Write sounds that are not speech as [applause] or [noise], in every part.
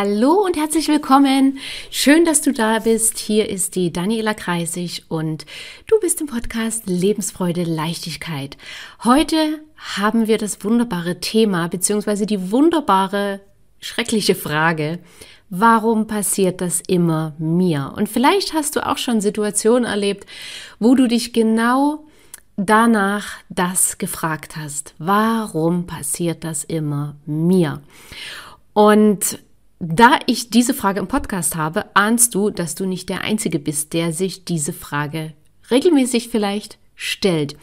Hallo und herzlich willkommen. Schön, dass du da bist. Hier ist die Daniela Kreisig und du bist im Podcast Lebensfreude, Leichtigkeit. Heute haben wir das wunderbare Thema beziehungsweise die wunderbare, schreckliche Frage. Warum passiert das immer mir? Und vielleicht hast du auch schon Situationen erlebt, wo du dich genau danach das gefragt hast. Warum passiert das immer mir? Und da ich diese Frage im Podcast habe, ahnst du, dass du nicht der Einzige bist, der sich diese Frage regelmäßig vielleicht stellt.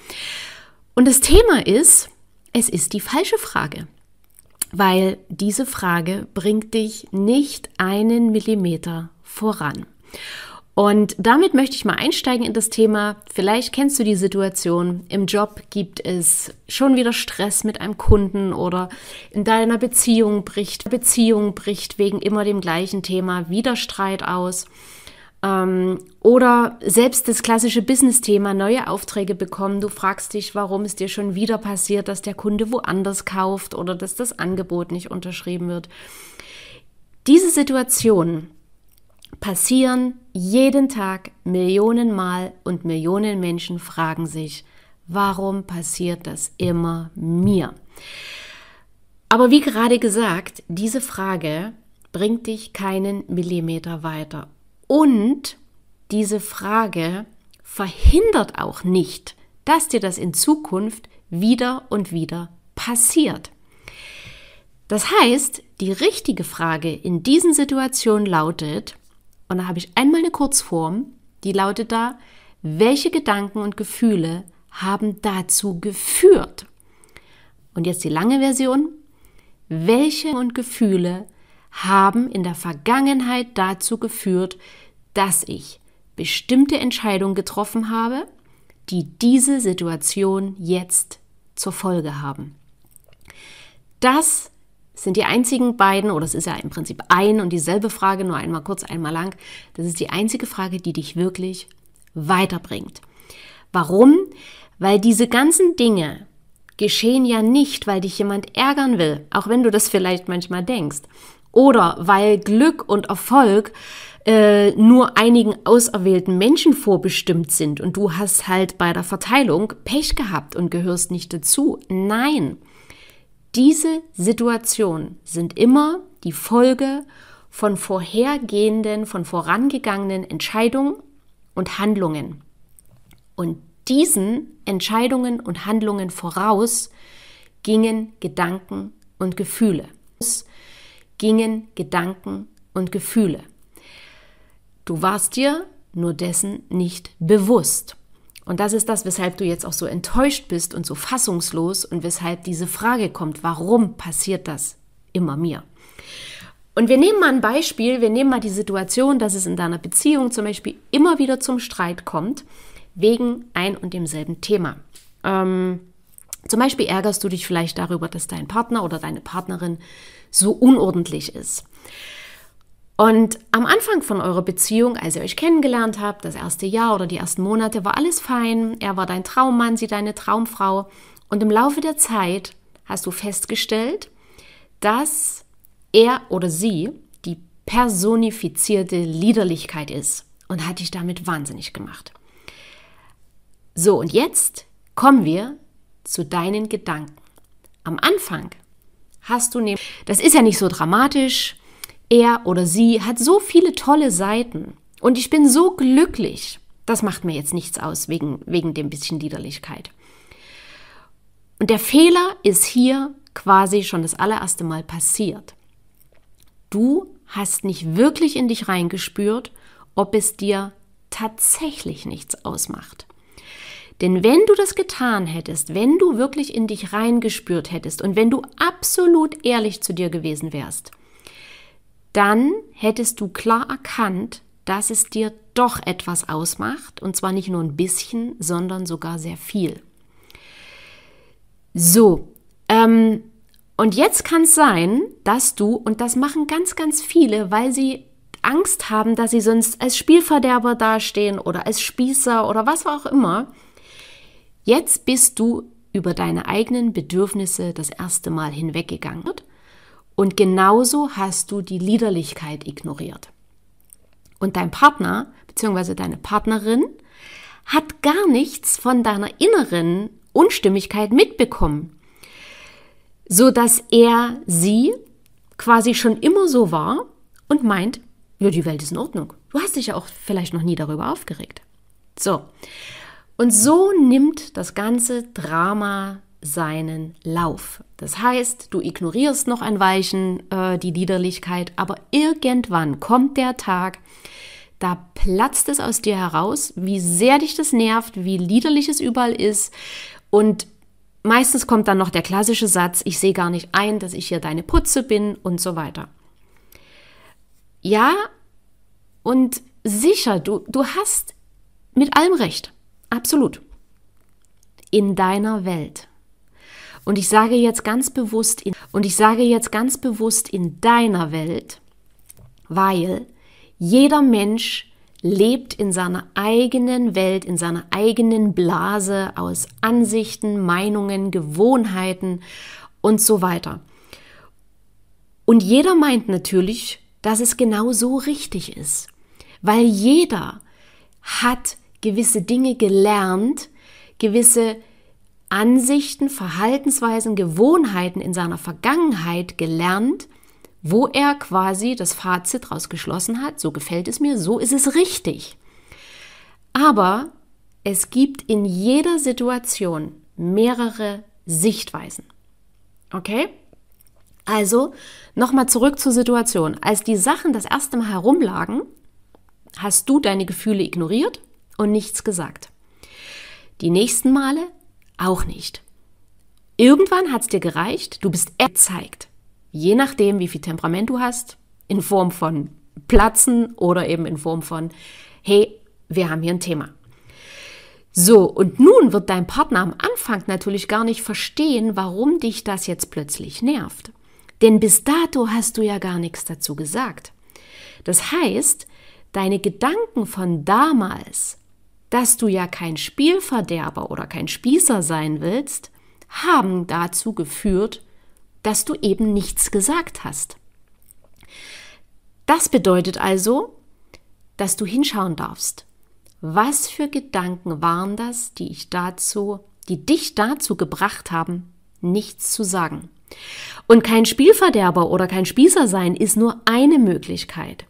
Und das Thema ist, es ist die falsche Frage, weil diese Frage bringt dich nicht einen Millimeter voran. Und damit möchte ich mal einsteigen in das Thema. Vielleicht kennst du die Situation, im Job gibt es schon wieder Stress mit einem Kunden oder in deiner Beziehung bricht, Beziehung bricht wegen immer dem gleichen Thema wieder Streit aus. Ähm, oder selbst das klassische Business-Thema, neue Aufträge bekommen. Du fragst dich, warum es dir schon wieder passiert, dass der Kunde woanders kauft oder dass das Angebot nicht unterschrieben wird. Diese Situation passieren jeden Tag Millionen Mal und Millionen Menschen fragen sich, warum passiert das immer mir? Aber wie gerade gesagt, diese Frage bringt dich keinen Millimeter weiter. Und diese Frage verhindert auch nicht, dass dir das in Zukunft wieder und wieder passiert. Das heißt, die richtige Frage in diesen Situationen lautet, und da habe ich einmal eine Kurzform, die lautet da, welche Gedanken und Gefühle haben dazu geführt? Und jetzt die lange Version. Welche und Gefühle haben in der Vergangenheit dazu geführt, dass ich bestimmte Entscheidungen getroffen habe, die diese Situation jetzt zur Folge haben? Das sind die einzigen beiden, oder es ist ja im Prinzip ein und dieselbe Frage, nur einmal kurz, einmal lang. Das ist die einzige Frage, die dich wirklich weiterbringt. Warum? Weil diese ganzen Dinge geschehen ja nicht, weil dich jemand ärgern will, auch wenn du das vielleicht manchmal denkst. Oder weil Glück und Erfolg äh, nur einigen auserwählten Menschen vorbestimmt sind und du hast halt bei der Verteilung Pech gehabt und gehörst nicht dazu. Nein, diese Situationen sind immer die Folge von vorhergehenden, von vorangegangenen Entscheidungen und Handlungen. Und diesen Entscheidungen und Handlungen voraus gingen Gedanken und Gefühle. Gingen Gedanken und Gefühle. Du warst dir nur dessen nicht bewusst. Und das ist das, weshalb du jetzt auch so enttäuscht bist und so fassungslos und weshalb diese Frage kommt, warum passiert das immer mir? Und wir nehmen mal ein Beispiel, wir nehmen mal die Situation, dass es in deiner Beziehung zum Beispiel immer wieder zum Streit kommt, wegen ein und demselben Thema. Ähm, zum Beispiel ärgerst du dich vielleicht darüber, dass dein Partner oder deine Partnerin so unordentlich ist. Und am Anfang von eurer Beziehung, als ihr euch kennengelernt habt, das erste Jahr oder die ersten Monate, war alles fein. Er war dein Traummann, sie deine Traumfrau. Und im Laufe der Zeit hast du festgestellt, dass er oder sie die personifizierte Liederlichkeit ist und hat dich damit wahnsinnig gemacht. So, und jetzt kommen wir zu deinen Gedanken. Am Anfang hast du nämlich, das ist ja nicht so dramatisch, er oder sie hat so viele tolle Seiten und ich bin so glücklich. Das macht mir jetzt nichts aus wegen, wegen dem bisschen Liederlichkeit. Und der Fehler ist hier quasi schon das allererste Mal passiert. Du hast nicht wirklich in dich reingespürt, ob es dir tatsächlich nichts ausmacht. Denn wenn du das getan hättest, wenn du wirklich in dich reingespürt hättest und wenn du absolut ehrlich zu dir gewesen wärst, dann hättest du klar erkannt, dass es dir doch etwas ausmacht, und zwar nicht nur ein bisschen, sondern sogar sehr viel. So, ähm, und jetzt kann es sein, dass du, und das machen ganz, ganz viele, weil sie Angst haben, dass sie sonst als Spielverderber dastehen oder als Spießer oder was auch immer, jetzt bist du über deine eigenen Bedürfnisse das erste Mal hinweggegangen und genauso hast du die Liederlichkeit ignoriert. Und dein Partner bzw. deine Partnerin hat gar nichts von deiner inneren Unstimmigkeit mitbekommen, so dass er sie quasi schon immer so war und meint, ja, die Welt ist in Ordnung. Du hast dich ja auch vielleicht noch nie darüber aufgeregt. So. Und so nimmt das ganze Drama seinen Lauf. Das heißt, du ignorierst noch ein Weichen äh, die Liederlichkeit, aber irgendwann kommt der Tag, da platzt es aus dir heraus, wie sehr dich das nervt, wie liederlich es überall ist. Und meistens kommt dann noch der klassische Satz, ich sehe gar nicht ein, dass ich hier deine Putze bin und so weiter. Ja, und sicher, du, du hast mit allem recht. Absolut. In deiner Welt. Und ich sage jetzt ganz bewusst in, und ich sage jetzt ganz bewusst in deiner Welt, weil jeder Mensch lebt in seiner eigenen Welt, in seiner eigenen Blase aus Ansichten, Meinungen, Gewohnheiten und so weiter. Und jeder meint natürlich, dass es genau so richtig ist, weil jeder hat gewisse Dinge gelernt, gewisse Ansichten, Verhaltensweisen, Gewohnheiten in seiner Vergangenheit gelernt, wo er quasi das Fazit rausgeschlossen hat, so gefällt es mir, so ist es richtig. Aber es gibt in jeder Situation mehrere Sichtweisen. Okay? Also nochmal zurück zur Situation. Als die Sachen das erste Mal herumlagen, hast du deine Gefühle ignoriert und nichts gesagt. Die nächsten Male auch nicht. Irgendwann hat es dir gereicht, du bist erzeigt je nachdem, wie viel Temperament du hast, in Form von Platzen oder eben in Form von, hey, wir haben hier ein Thema. So, und nun wird dein Partner am Anfang natürlich gar nicht verstehen, warum dich das jetzt plötzlich nervt. Denn bis dato hast du ja gar nichts dazu gesagt. Das heißt, deine Gedanken von damals, dass du ja kein Spielverderber oder kein Spießer sein willst, haben dazu geführt, dass du eben nichts gesagt hast. Das bedeutet also, dass du hinschauen darfst. Was für Gedanken waren das, die ich dazu, die dich dazu gebracht haben, nichts zu sagen? Und kein Spielverderber oder kein Spießer sein ist nur eine Möglichkeit.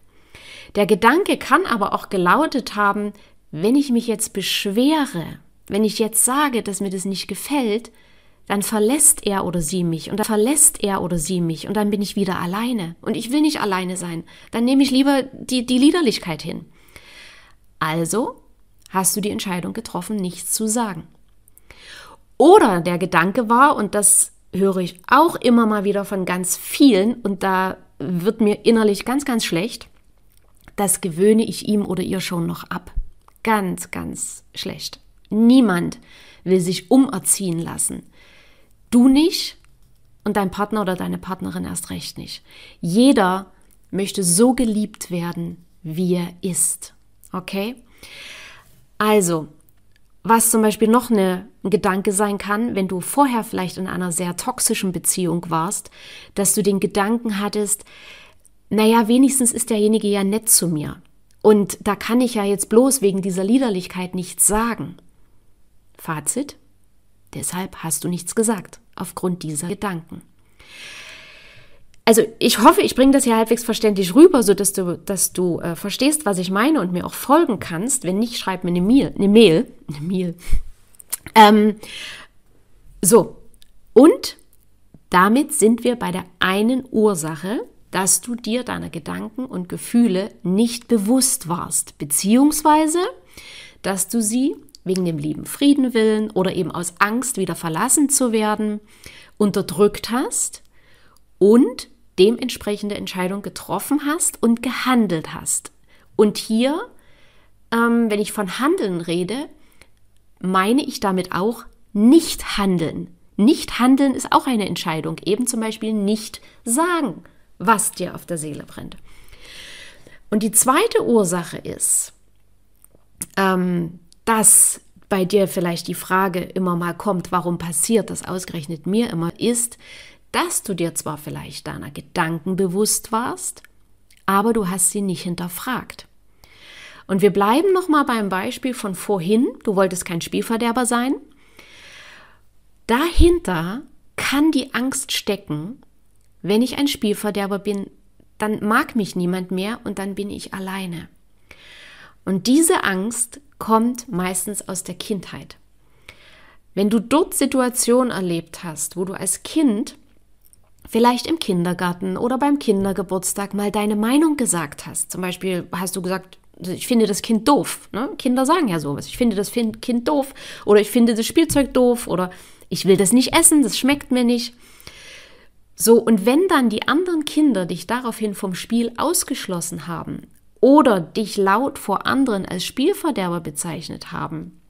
Der Gedanke kann aber auch gelautet haben, wenn ich mich jetzt beschwere, wenn ich jetzt sage, dass mir das nicht gefällt, dann verlässt er oder sie mich und dann verlässt er oder sie mich und dann bin ich wieder alleine. Und ich will nicht alleine sein. Dann nehme ich lieber die, die Liederlichkeit hin. Also hast du die Entscheidung getroffen, nichts zu sagen. Oder der Gedanke war, und das höre ich auch immer mal wieder von ganz vielen, und da wird mir innerlich ganz, ganz schlecht, das gewöhne ich ihm oder ihr schon noch ab. Ganz, ganz schlecht. Niemand will sich umerziehen lassen. Du nicht und dein Partner oder deine Partnerin erst recht nicht. Jeder möchte so geliebt werden, wie er ist. Okay? Also, was zum Beispiel noch eine, ein Gedanke sein kann, wenn du vorher vielleicht in einer sehr toxischen Beziehung warst, dass du den Gedanken hattest, naja, wenigstens ist derjenige ja nett zu mir. Und da kann ich ja jetzt bloß wegen dieser Liederlichkeit nichts sagen. Fazit, deshalb hast du nichts gesagt aufgrund dieser Gedanken. Also ich hoffe, ich bringe das hier halbwegs verständlich rüber, so dass du, dass du äh, verstehst, was ich meine und mir auch folgen kannst. Wenn nicht, schreib mir eine Mail, eine Mail, [laughs] eine Mail. Ähm, so Und damit sind wir bei der einen Ursache, dass du dir deiner Gedanken und Gefühle nicht bewusst warst, beziehungsweise dass du sie wegen dem lieben Frieden willen oder eben aus Angst wieder verlassen zu werden unterdrückt hast und dementsprechende Entscheidung getroffen hast und gehandelt hast. Und hier, ähm, wenn ich von Handeln rede, meine ich damit auch nicht handeln. Nicht handeln ist auch eine Entscheidung. Eben zum Beispiel nicht sagen, was dir auf der Seele brennt. Und die zweite Ursache ist, ähm, dass bei dir vielleicht die Frage immer mal kommt, warum passiert das ausgerechnet mir immer, ist, dass du dir zwar vielleicht deiner Gedanken bewusst warst, aber du hast sie nicht hinterfragt. Und wir bleiben noch mal beim Beispiel von vorhin. Du wolltest kein Spielverderber sein. Dahinter kann die Angst stecken, wenn ich ein Spielverderber bin, dann mag mich niemand mehr und dann bin ich alleine. Und diese Angst kommt meistens aus der Kindheit. Wenn du dort Situationen erlebt hast, wo du als Kind vielleicht im Kindergarten oder beim Kindergeburtstag mal deine Meinung gesagt hast, zum Beispiel hast du gesagt, ich finde das Kind doof. Ne? Kinder sagen ja sowas. Ich finde das Kind doof oder ich finde das Spielzeug doof oder ich will das nicht essen, das schmeckt mir nicht. So, und wenn dann die anderen Kinder dich daraufhin vom Spiel ausgeschlossen haben oder dich laut vor anderen als Spielverderber bezeichnet haben,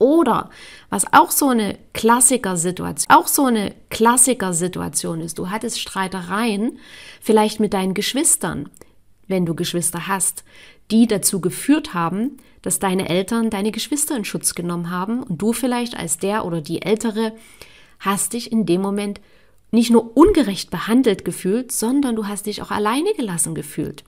oder was auch so eine Klassikersituation, auch so eine Klassikersituation ist, du hattest Streitereien vielleicht mit deinen Geschwistern, wenn du Geschwister hast, die dazu geführt haben, dass deine Eltern deine Geschwister in Schutz genommen haben und du vielleicht als der oder die Ältere hast dich in dem Moment nicht nur ungerecht behandelt gefühlt, sondern du hast dich auch alleine gelassen gefühlt.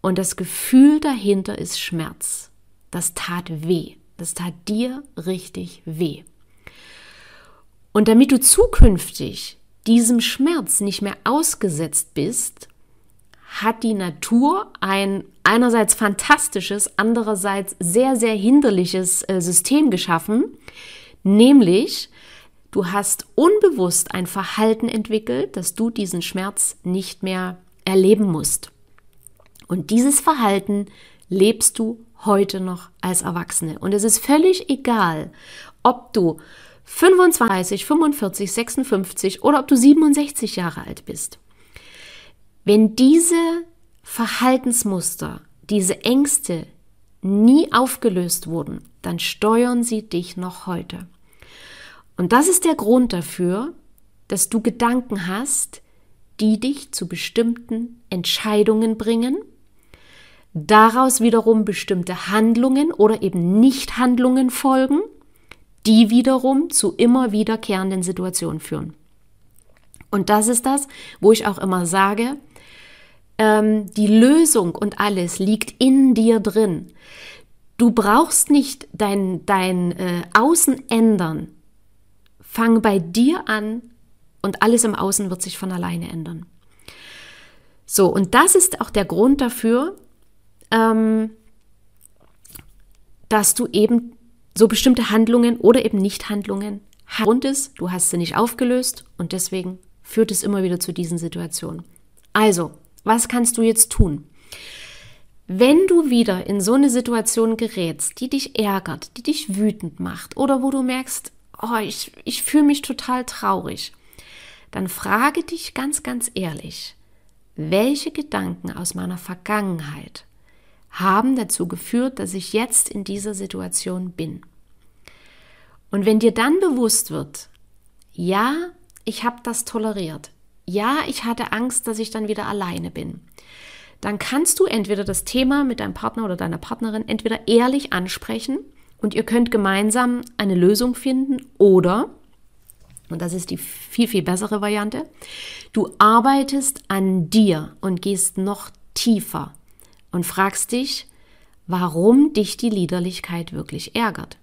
Und das Gefühl dahinter ist Schmerz. Das tat weh. Das tat dir richtig weh. Und damit du zukünftig diesem Schmerz nicht mehr ausgesetzt bist, hat die Natur ein einerseits fantastisches, andererseits sehr, sehr hinderliches äh, System geschaffen, nämlich du hast unbewusst ein Verhalten entwickelt, dass du diesen Schmerz nicht mehr erleben musst. Und dieses Verhalten lebst du heute noch als Erwachsene. Und es ist völlig egal, ob du 25, 45, 56 oder ob du 67 Jahre alt bist. Wenn diese Verhaltensmuster, diese Ängste nie aufgelöst wurden, dann steuern sie dich noch heute. Und das ist der Grund dafür, dass du Gedanken hast, die dich zu bestimmten Entscheidungen bringen daraus wiederum bestimmte Handlungen oder eben Nichthandlungen folgen, die wiederum zu immer wiederkehrenden Situationen führen. Und das ist das, wo ich auch immer sage, ähm, die Lösung und alles liegt in dir drin. Du brauchst nicht dein, dein äh, Außen ändern. Fang bei dir an und alles im Außen wird sich von alleine ändern. So, und das ist auch der Grund dafür, ähm, dass du eben so bestimmte Handlungen oder eben Nichthandlungen Grund ist, du hast sie nicht aufgelöst und deswegen führt es immer wieder zu diesen Situationen. Also, was kannst du jetzt tun? Wenn du wieder in so eine Situation gerätst, die dich ärgert, die dich wütend macht oder wo du merkst, oh, ich, ich fühle mich total traurig, dann frage dich ganz, ganz ehrlich, welche Gedanken aus meiner Vergangenheit haben dazu geführt, dass ich jetzt in dieser Situation bin. Und wenn dir dann bewusst wird, ja, ich habe das toleriert, ja, ich hatte Angst, dass ich dann wieder alleine bin, dann kannst du entweder das Thema mit deinem Partner oder deiner Partnerin entweder ehrlich ansprechen und ihr könnt gemeinsam eine Lösung finden oder, und das ist die viel, viel bessere Variante, du arbeitest an dir und gehst noch tiefer und fragst dich, warum dich die Liederlichkeit wirklich ärgert.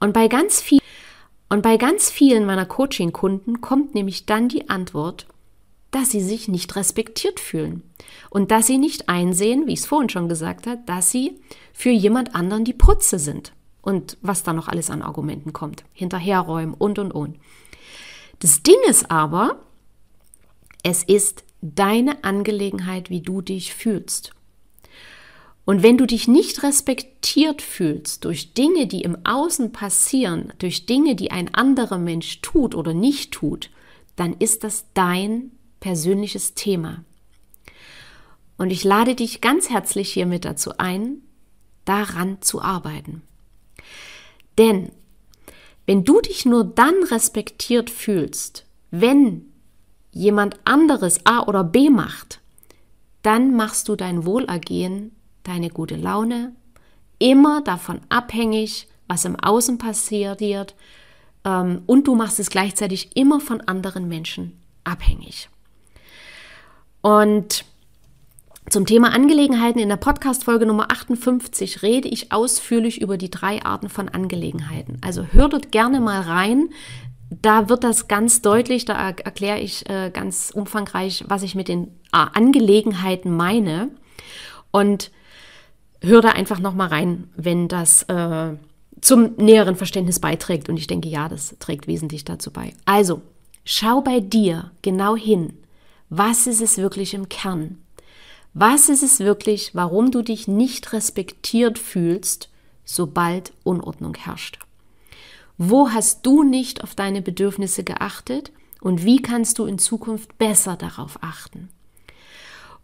Und bei ganz viel und bei ganz vielen meiner Coaching-Kunden kommt nämlich dann die Antwort, dass sie sich nicht respektiert fühlen und dass sie nicht einsehen, wie ich es vorhin schon gesagt habe, dass sie für jemand anderen die Putze sind und was da noch alles an Argumenten kommt. Hinterherräumen und und und. Das Ding ist aber, es ist deine Angelegenheit, wie du dich fühlst. Und wenn du dich nicht respektiert fühlst durch Dinge, die im Außen passieren, durch Dinge, die ein anderer Mensch tut oder nicht tut, dann ist das dein persönliches Thema. Und ich lade dich ganz herzlich hiermit dazu ein, daran zu arbeiten. Denn wenn du dich nur dann respektiert fühlst, wenn jemand anderes A oder B macht, dann machst du dein Wohlergehen, deine gute Laune immer davon abhängig, was im Außen passiert ähm, und du machst es gleichzeitig immer von anderen Menschen abhängig. Und zum Thema Angelegenheiten in der Podcast-Folge Nummer 58 rede ich ausführlich über die drei Arten von Angelegenheiten. Also hör dort gerne mal rein. Da wird das ganz deutlich, da erkläre ich äh, ganz umfangreich, was ich mit den äh, Angelegenheiten meine. Und hör da einfach nochmal rein, wenn das äh, zum näheren Verständnis beiträgt. Und ich denke, ja, das trägt wesentlich dazu bei. Also, schau bei dir genau hin. Was ist es wirklich im Kern? Was ist es wirklich, warum du dich nicht respektiert fühlst, sobald Unordnung herrscht? Wo hast du nicht auf deine Bedürfnisse geachtet und wie kannst du in Zukunft besser darauf achten?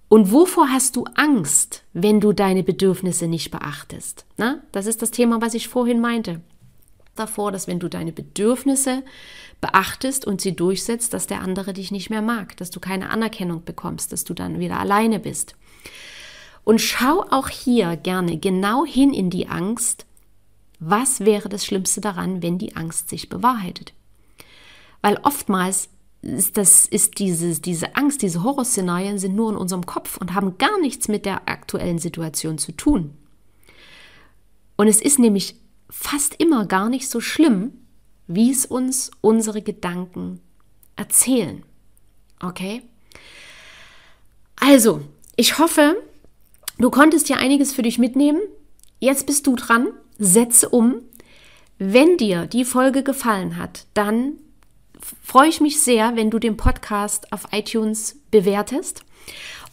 Und wovor hast du Angst, wenn du deine Bedürfnisse nicht beachtest? Na, das ist das Thema, was ich vorhin meinte. Davor, dass wenn du deine Bedürfnisse beachtest und sie durchsetzt, dass der andere dich nicht mehr mag, dass du keine Anerkennung bekommst, dass du dann wieder alleine bist. Und schau auch hier gerne genau hin in die Angst. Was wäre das Schlimmste daran, wenn die Angst sich bewahrheitet? Weil oftmals ist, das, ist dieses, diese Angst, diese Horrorszenarien sind nur in unserem Kopf und haben gar nichts mit der aktuellen Situation zu tun. Und es ist nämlich fast immer gar nicht so schlimm, wie es uns unsere Gedanken erzählen. Okay? Also, ich hoffe, du konntest hier einiges für dich mitnehmen. Jetzt bist du dran. Setze um. Wenn dir die Folge gefallen hat, dann freue ich mich sehr, wenn du den Podcast auf iTunes bewertest.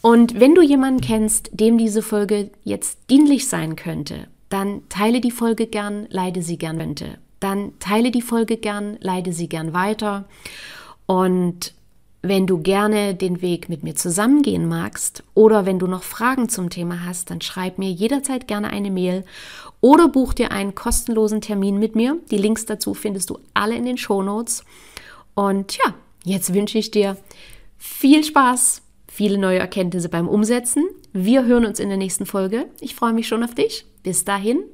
Und wenn du jemanden kennst, dem diese Folge jetzt dienlich sein könnte, dann teile die Folge gern, leide sie gern könnte. Dann teile die Folge gern, leide sie gern weiter. Und wenn du gerne den Weg mit mir zusammengehen magst oder wenn du noch Fragen zum Thema hast, dann schreib mir jederzeit gerne eine Mail oder buch dir einen kostenlosen Termin mit mir. Die Links dazu findest du alle in den Shownotes. Und ja, jetzt wünsche ich dir viel Spaß, viele neue Erkenntnisse beim Umsetzen. Wir hören uns in der nächsten Folge. Ich freue mich schon auf dich. Bis dahin,